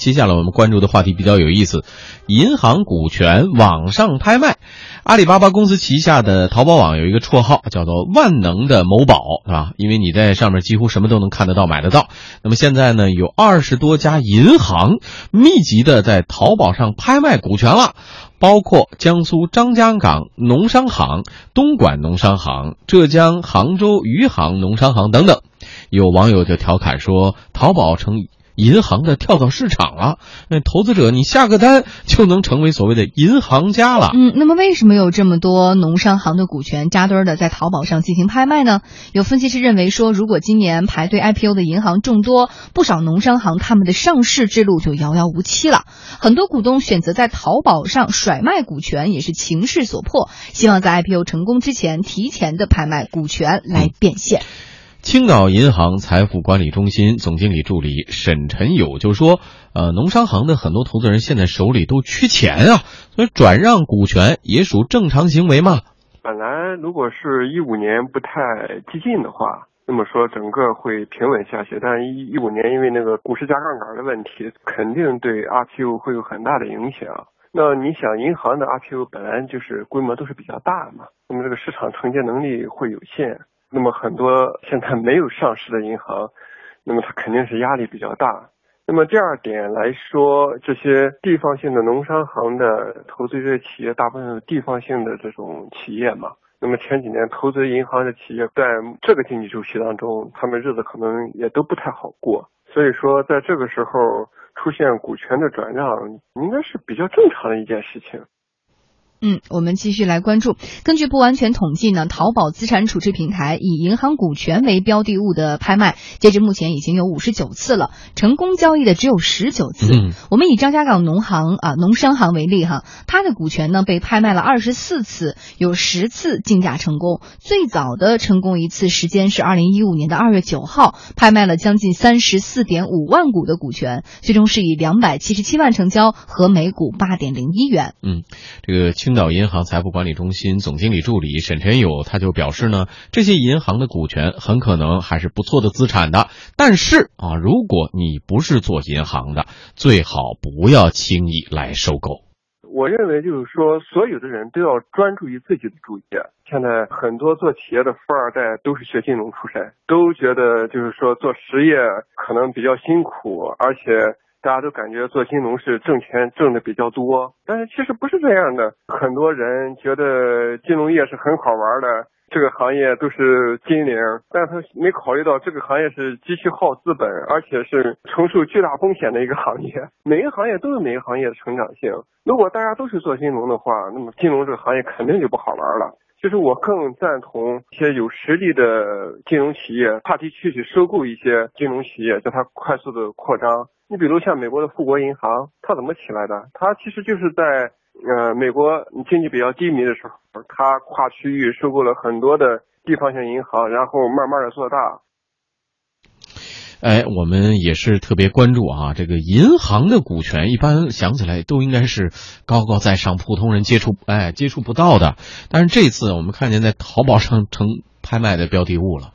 接下来我们关注的话题比较有意思，银行股权网上拍卖。阿里巴巴公司旗下的淘宝网有一个绰号叫做“万能的某宝”，是吧？因为你在上面几乎什么都能看得到、买得到。那么现在呢，有二十多家银行密集的在淘宝上拍卖股权了，包括江苏张家港农商行、东莞农商行、浙江杭州余杭农商行等等。有网友就调侃说，淘宝成。银行的跳蚤市场了，那投资者你下个单就能成为所谓的银行家了。嗯，那么为什么有这么多农商行的股权扎堆的在淘宝上进行拍卖呢？有分析师认为说，如果今年排队 IPO 的银行众多，不少农商行他们的上市之路就遥遥无期了。很多股东选择在淘宝上甩卖股权，也是情势所迫，希望在 IPO 成功之前提前的拍卖股权来变现。青岛银行财富管理中心总经理助理沈晨友就说：“呃，农商行的很多投资人现在手里都缺钱啊，所以转让股权也属正常行为嘛。本来如果是一五年不太激进的话，那么说整个会平稳下去。但一一五年因为那个股市加杠杆的问题，肯定对 RPO 会有很大的影响。那你想，银行的 RPO 本来就是规模都是比较大嘛，那么这个市场承接能力会有限。”那么很多现在没有上市的银行，那么它肯定是压力比较大。那么第二点来说，这些地方性的农商行的投资这些企业，大部分是地方性的这种企业嘛。那么前几年投资银行的企业，在这个经济周期当中，他们日子可能也都不太好过。所以说，在这个时候出现股权的转让，应该是比较正常的一件事情。嗯，我们继续来关注。根据不完全统计呢，淘宝资产处置平台以银行股权为标的物的拍卖，截至目前已经有五十九次了，成功交易的只有十九次。嗯我们以张家港农行啊农商行为例哈，它的股权呢被拍卖了二十四次，有十次竞价成功。最早的成功一次时间是二零一五年的二月九号，拍卖了将近三十四点五万股的股权，最终是以两百七十七万成交，和每股八点零一元。嗯，这个青岛银行财富管理中心总经理助理沈晨友他就表示呢，这些银行的股权很可能还是不错的资产的，但是啊，如果你不是做银行的，最好不要轻易来收购。我认为就是说，所有的人都要专注于自己的主业。现在很多做企业的富二代都是学金融出身，都觉得就是说做实业可能比较辛苦，而且。大家都感觉做金融是挣钱挣的比较多，但是其实不是这样的。很多人觉得金融业是很好玩的，这个行业都是金领，但他没考虑到这个行业是极其耗资本，而且是承受巨大风险的一个行业。每个行业都有每个行业的成长性。如果大家都是做金融的话，那么金融这个行业肯定就不好玩了。就是我更赞同一些有实力的金融企业，跨地区去收购一些金融企业，叫它快速的扩张。你比如像美国的富国银行，它怎么起来的？它其实就是在呃美国经济比较低迷的时候，它跨区域收购了很多的地方性银行，然后慢慢的做大。哎，我们也是特别关注啊，这个银行的股权，一般想起来都应该是高高在上，普通人接触哎接触不到的。但是这次我们看见在淘宝上成拍卖的标的物了。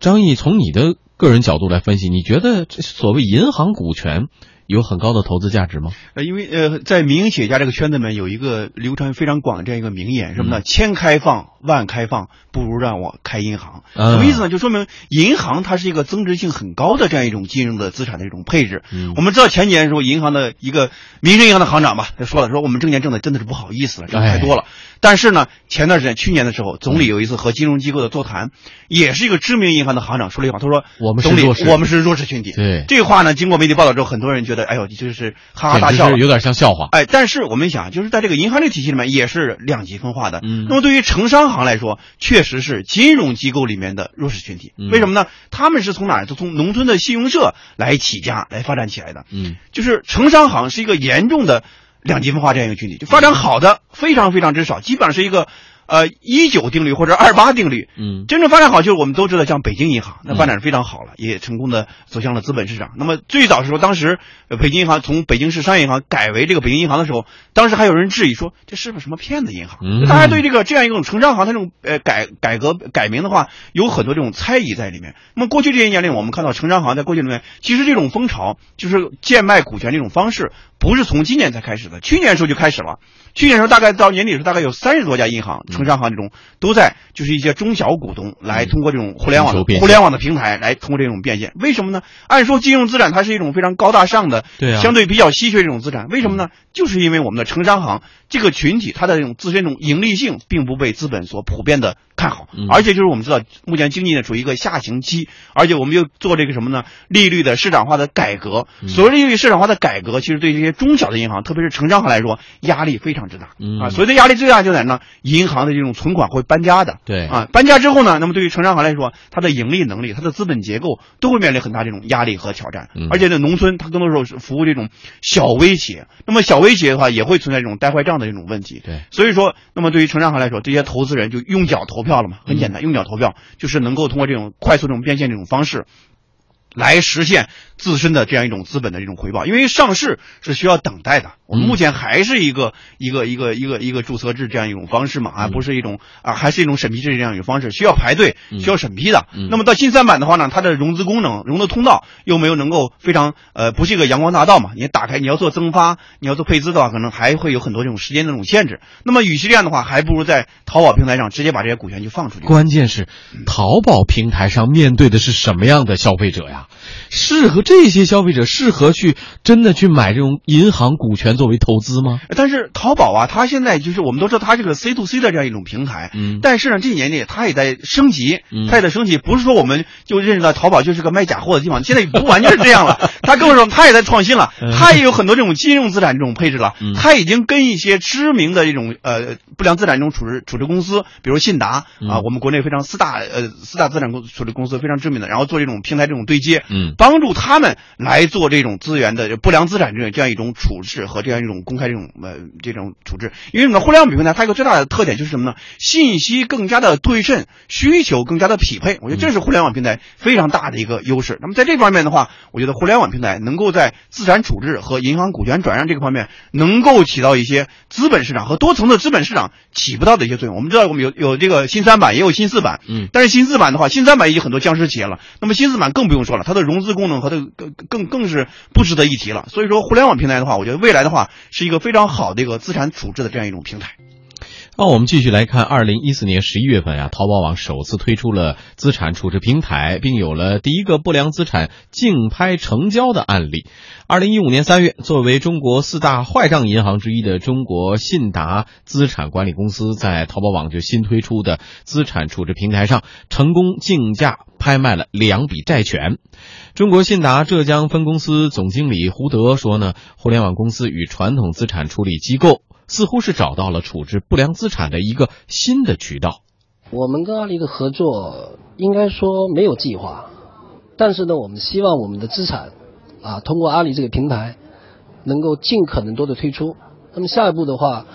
张毅，从你的。个人角度来分析，你觉得这所谓银行股权有很高的投资价值吗？呃，因为呃，在民营企业家这个圈子里面有一个流传非常广的这样一个名言，什么呢？千开放万开放，不如让我开银行。什么意思呢？就说明银行它是一个增值性很高的这样一种金融的资产的一种配置。我们知道前几年的时候，银行的一个民生银行的行长吧，他说了，说我们挣钱挣的真的是不好意思了，挣太多了。但是呢，前段时间去年的时候，总理有一次和金融机构的座谈，也是一个知名银行的行长说了一句话，他说：“我们是弱势，我们是弱势群体。”对这个话呢，经过媒体报道之后，很多人觉得，哎呦，你这是哈哈大笑，有点像笑话。哎，但是我们想，就是在这个银行这个体系里面，也是两极分化的。嗯，那么对于城商行来说，确实是金融机构里面的弱势群体。为什么呢？他们是从哪儿？就从农村的信用社来起家，来发展起来的。嗯，就是城商行是一个严重的。两极分化这样一个群体，就发展好的非常非常之少，基本上是一个呃一九定律或者二八定律。嗯，真正发展好就是我们都知道，像北京银行，那发展非常好了，也成功的走向了资本市场。那么最早的时候，当时北京银行从北京市商业银行改为这个北京银行的时候，当时还有人质疑说这是不是什么骗子银行？嗯大家对这个这样一种城商行它这种呃改改革改名的话，有很多这种猜疑在里面。那么过去这些年里，我们看到城商行在过去里面，其实这种风潮就是贱卖股权这种方式，不是从今年才开始的，去年时候就开始了。去年时候大概到年底的时候，大概有三十多家银行、城商行这种都在，就是一些中小股东来通过这种互联网互联网的平台来通过这种变现。为什么呢？按说金融资产它是一种非常高大上的，对啊相对比较稀缺这种资产。为什么呢？就是因为我们的城商行这个群体，它的这种自身这种盈利性并不被资本所普遍的看好，嗯而且就是我们知道，目前经济呢处于一个下行期，而且我们又做这个什么呢？利率的市场化的改革。嗯所谓利率市场化的改革，其实对这些中小的银行，特别是城商行来说，压力非常之大。嗯啊，所谓的压力最大就在呢，银行的这种存款会搬家的。对啊，搬家之后呢，那么对于城商行来说，它的盈利能力、它的资本结构都会面临很大这种压力和挑战。嗯而且呢，农村它更多时候是服务这种小微企业，那么小微企业的话也会存在这种呆坏账的这种问题。对，所以说，那么对于城商行来说，这些投资人就用脚投票了嘛，很嗯简单，用脚投票就是能够通过这种快速这种变现这种方式。来实现自身的这样一种资本的这种回报，因为上市是需要等待的。我们目前还是一个、一个一个一个一个注册制这样一种方式嘛，啊，嗯不是一种啊，还是一种审批制这样一种方式，需要排队，嗯需要审批的。嗯那么到新三板的话呢，它的融资功能、融资通道又没有能够非常呃，不是一个阳光大道嘛。你打开，你要做增发，你要做配资的话，可能还会有很多这种时间的这种限制。那么与其这样的话，还不如在淘宝平台上直接把这些股权就放出去。关键是淘宝平台上面对的是什么样的消费者呀？适合这些消费者适合去真的去买这种银行股权作为投资吗？但是淘宝啊，它现在就是我们都知道它是个 C to C 的这样一种平台，嗯。但是呢，这几年里它也在升级嗯，它也在升级，不是说我们就认识到淘宝就是个卖假货的地方，现在不完全是这样了，它更是说它也在创新了嗯，它也有很多这种金融资产这种配置了嗯，它已经跟一些知名的这种呃不良资产这种处置处置公司，比如信达嗯。啊，我们国内非常四大呃四大资产公处置公司非常知名的，然后做这种平台这种对接，嗯帮助他们来做这种资源的不良资产这样这样一种处置和这样一种公开这种呃这种处置。因为我们互联网平台它一个最大的特点就是什么呢？信息更加的对称，需求更加的匹配。我觉得这是互联网平台非常大的一个优势。那么在这方面的话，我觉得互联网平台能够在资产处置和银行股权转让这个方面，能够起到一些资本市场和多层的资本市场起不到的一些作用。我们知道我们有有这个新三板，也有新四板，嗯但是新四板的话，新三板已经很多僵尸企业了，那么新四板更不用说了，它的融资功能和它更更更是不值得一提了。所以说，互联网平台的话，我觉得未来的话是一个非常好的一个资产处置的这样一种平台。那我们继续来看，二零一四年十一月份啊、淘宝网首次推出了资产处置平台，并有了第一个不良资产竞拍成交的案例。二零一五年三月，作为中国四大坏账银行之一的中国信达资产管理公司，在淘宝网就新推出的资产处置平台上，成功竞价拍卖了两笔债权。中国信达浙江分公司总经理胡德说呢，互联网公司与传统资产处理机构似乎是找到了处置不良资产的一个新的渠道。我们跟阿里的合作应该说没有计划，但是呢，我们希望我们的资产啊，通过阿里这个平台，能够尽可能多的推出。那么下一步的话，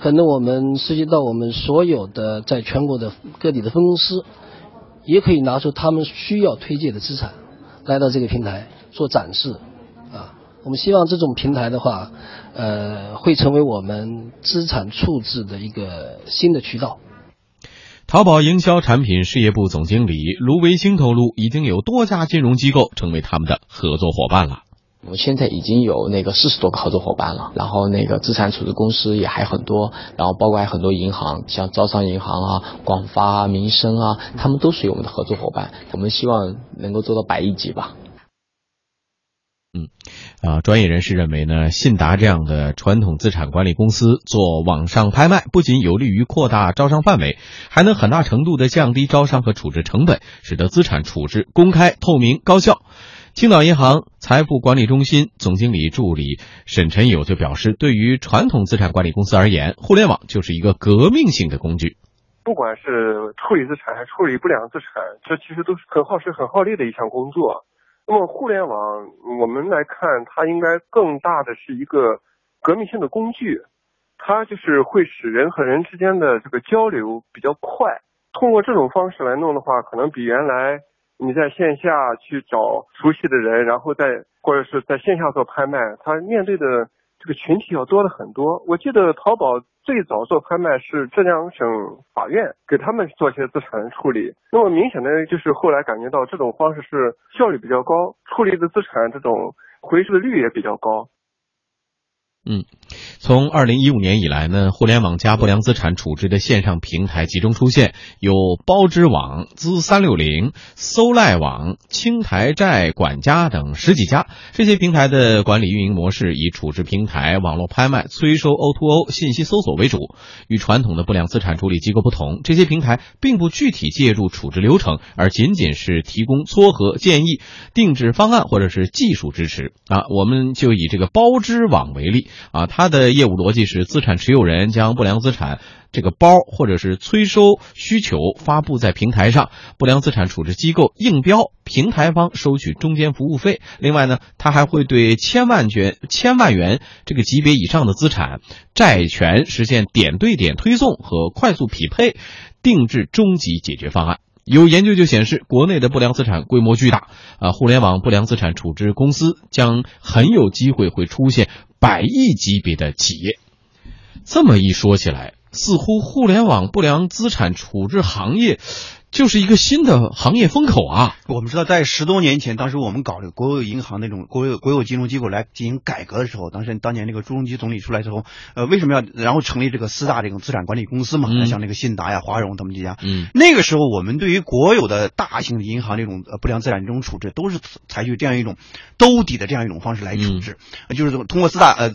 可能我们涉及到我们所有的在全国的各地的分公司，也可以拿出他们需要推介的资产，来到这个平台做展示。我们希望这种平台的话，呃，会成为我们资产处置的一个新的渠道。淘宝营销产品事业部总经理卢维兴透露，已经有多家金融机构成为他们的合作伙伴了。我们现在已经有那个四十多个合作伙伴了，然后那个资产处置公司也还很多，然后包括还很多银行，像招商银行啊、广发啊、民生啊，他们都属于我们的合作伙伴。我们希望能够做到百亿级吧。啊，专业人士认为呢，信达这样的传统资产管理公司做网上拍卖，不仅有利于扩大招商范围，还能很大程度的降低招商和处置成本，使得资产处置公开、透明、高效。青岛银行财富管理中心总经理助理沈晨友就表示，对于传统资产管理公司而言，互联网就是一个革命性的工具。不管是处理资产还是处理不良资产，这其实都是很耗时、很耗力的一项工作。那么互联网，我们来看，它应该更大的是一个革命性的工具。它就是会使人和人之间的这个交流比较快。通过这种方式来弄的话，可能比原来你在线下去找熟悉的人，然后再或者是在线下做拍卖，它面对的这个群体要多了很多。我记得淘宝最早做拍卖是浙江省法院给他们做一些资产处理，那么明显的就是后来感觉到这种方式是效率比较高，处理的资产这种回收的率也比较高。嗯，从二零一五年以来呢，互联网加不良资产处置的线上平台集中出现，有包知网、资三六零、搜赖网、青台债管家等十几家。这些平台的管理运营模式以处置平台、网络拍卖、催收 O2O、o, 信息搜索为主。与传统的不良资产处理机构不同，这些平台并不具体介入处置流程，而仅仅是提供撮合建议、定制方案或者是技术支持。啊，我们就以这个包知网为例。啊，它的业务逻辑是资产持有人将不良资产这个包或者是催收需求发布在平台上，不良资产处置机构应标，平台方收取中间服务费。另外呢，它还会对千万元、千万元这个级别以上的资产债权实现点对点推送和快速匹配，定制终极解决方案。有研究就显示，国内的不良资产规模巨大，啊，互联网不良资产处置公司将很有机会会出现百亿级别的企业。这么一说起来，似乎互联网不良资产处置行业。就是一个新的行业风口啊！我们知道，在十多年前，当时我们搞这个国有银行那种国有国有金融机构来进行改革的时候，当时当年那个朱镕基总理出来之后，呃，为什么要然后成立这个四大这种资产管理公司嘛？像那个信达呀、华融他们这家。嗯。那个时候，我们对于国有的大型的银行这种呃不良资产这种处置，都是采取这样一种兜底的这样一种方式来处置，就是通过四大呃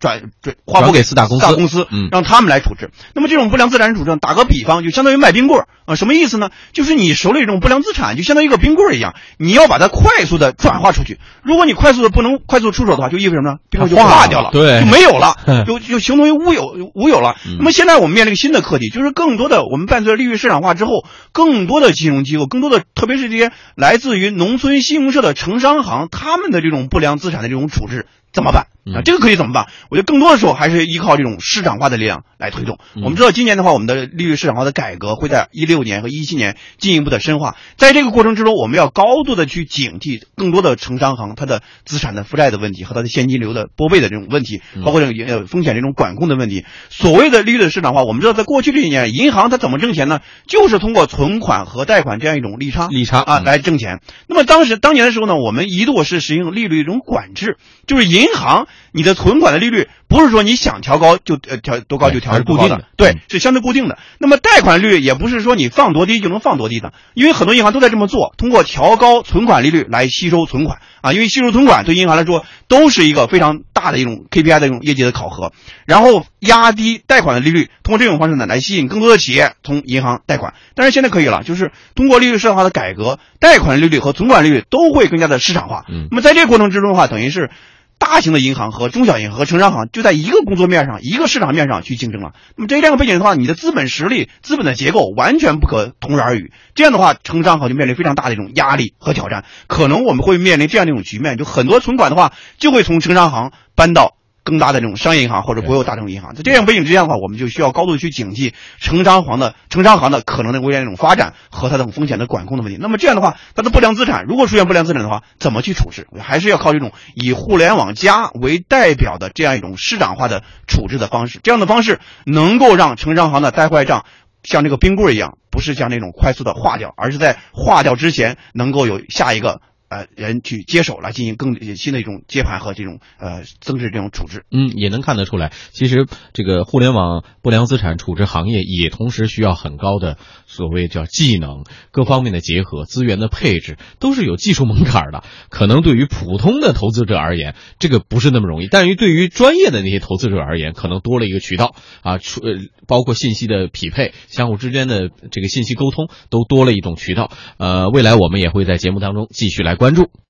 转转划拨给四大公司，四大公司嗯，让他们来处置。那么这种不良资产处置，打个比方，就相当于卖冰棍儿啊，什么意思呢？就是你手里这种不良资产，就相当于一个冰棍一样，你要把它快速的转化出去。如果你快速的不能快速出手的话，就意味着什么呢？冰棍就化掉了，对，就没有了，就就形同于乌有无有了。那么现在我们面临一个新的课题，就是更多的我们伴随着利率市场化之后，更多的金融机构，更多的特别是这些来自于农村信用社的城商行，他们的这种不良资产的这种处置怎么办？啊，这个可以怎么办？我觉得更多的时候还是依靠这种市场化的力量来推动。我们知道今年的话，我们的利率市场化的改革会在一六年和一七年进一步的深化。在这个过程之中，我们要高度的去警惕更多的城商行它的资产的负债的问题和它的现金流的拨备的这种问题，包括这个呃风险这种管控的问题。所谓的利率的市场化，我们知道在过去这几年，银行它怎么挣钱呢？就是通过存款和贷款这样一种利差利差啊来挣钱。那么当时当年的时候呢，我们一度是实行利率一种管制，就是银行。你的存款的利率不是说你想调高就呃调多高就调，是固定的，对，是相对固定的。那么贷款率也不是说你放多低就能放多低的，因为很多银行都在这么做，通过调高存款利率来吸收存款啊，因为吸收存款对银行来说都是一个非常大的一种 KPI 的一种业绩的考核，然后压低贷款的利率，通过这种方式呢来吸引更多的企业从银行贷款。但是现在可以了，就是通过利率市场化的改革，贷款利率和存款利率都会更加的市场化。嗯，那么在这个过程之中的话，等于是。大型的银行和中小银行和城商行就在一个工作面上、一个市场面上去竞争了。那么这样的背景的话，你的资本实力、资本的结构完全不可同日而语。这样的话，城商行就面临非常大的一种压力和挑战。可能我们会面临这样的一种局面，就很多存款的话就会从城商行搬到。更大的这种商业银行或者国有大众银行，在这样背景之下的话，我们就需要高度去警惕城商行的城商行的可能的未来这种发展和它的风险的管控的问题。那么这样的话，它的不良资产如果出现不良资产的话，怎么去处置？还是要靠这种以互联网加为代表的这样一种市场化的处置的方式。这样的方式能够让城商行的呆坏账像这个冰棍一样，不是像那种快速的化掉，而是在化掉之前能够有下一个。呃，人去接手来进行更新的一种接盘和这种呃增值这种处置，嗯，也能看得出来，其实这个互联网不良资产处置行业也同时需要很高的所谓叫技能，各方面的结合，资源的配置都是有技术门槛的。可能对于普通的投资者而言，这个不是那么容易，但是对于专业的那些投资者而言，可能多了一个渠道啊，出呃包括信息的匹配，相互之间的这个信息沟通都多了一种渠道。呃，未来我们也会在节目当中继续来。关注。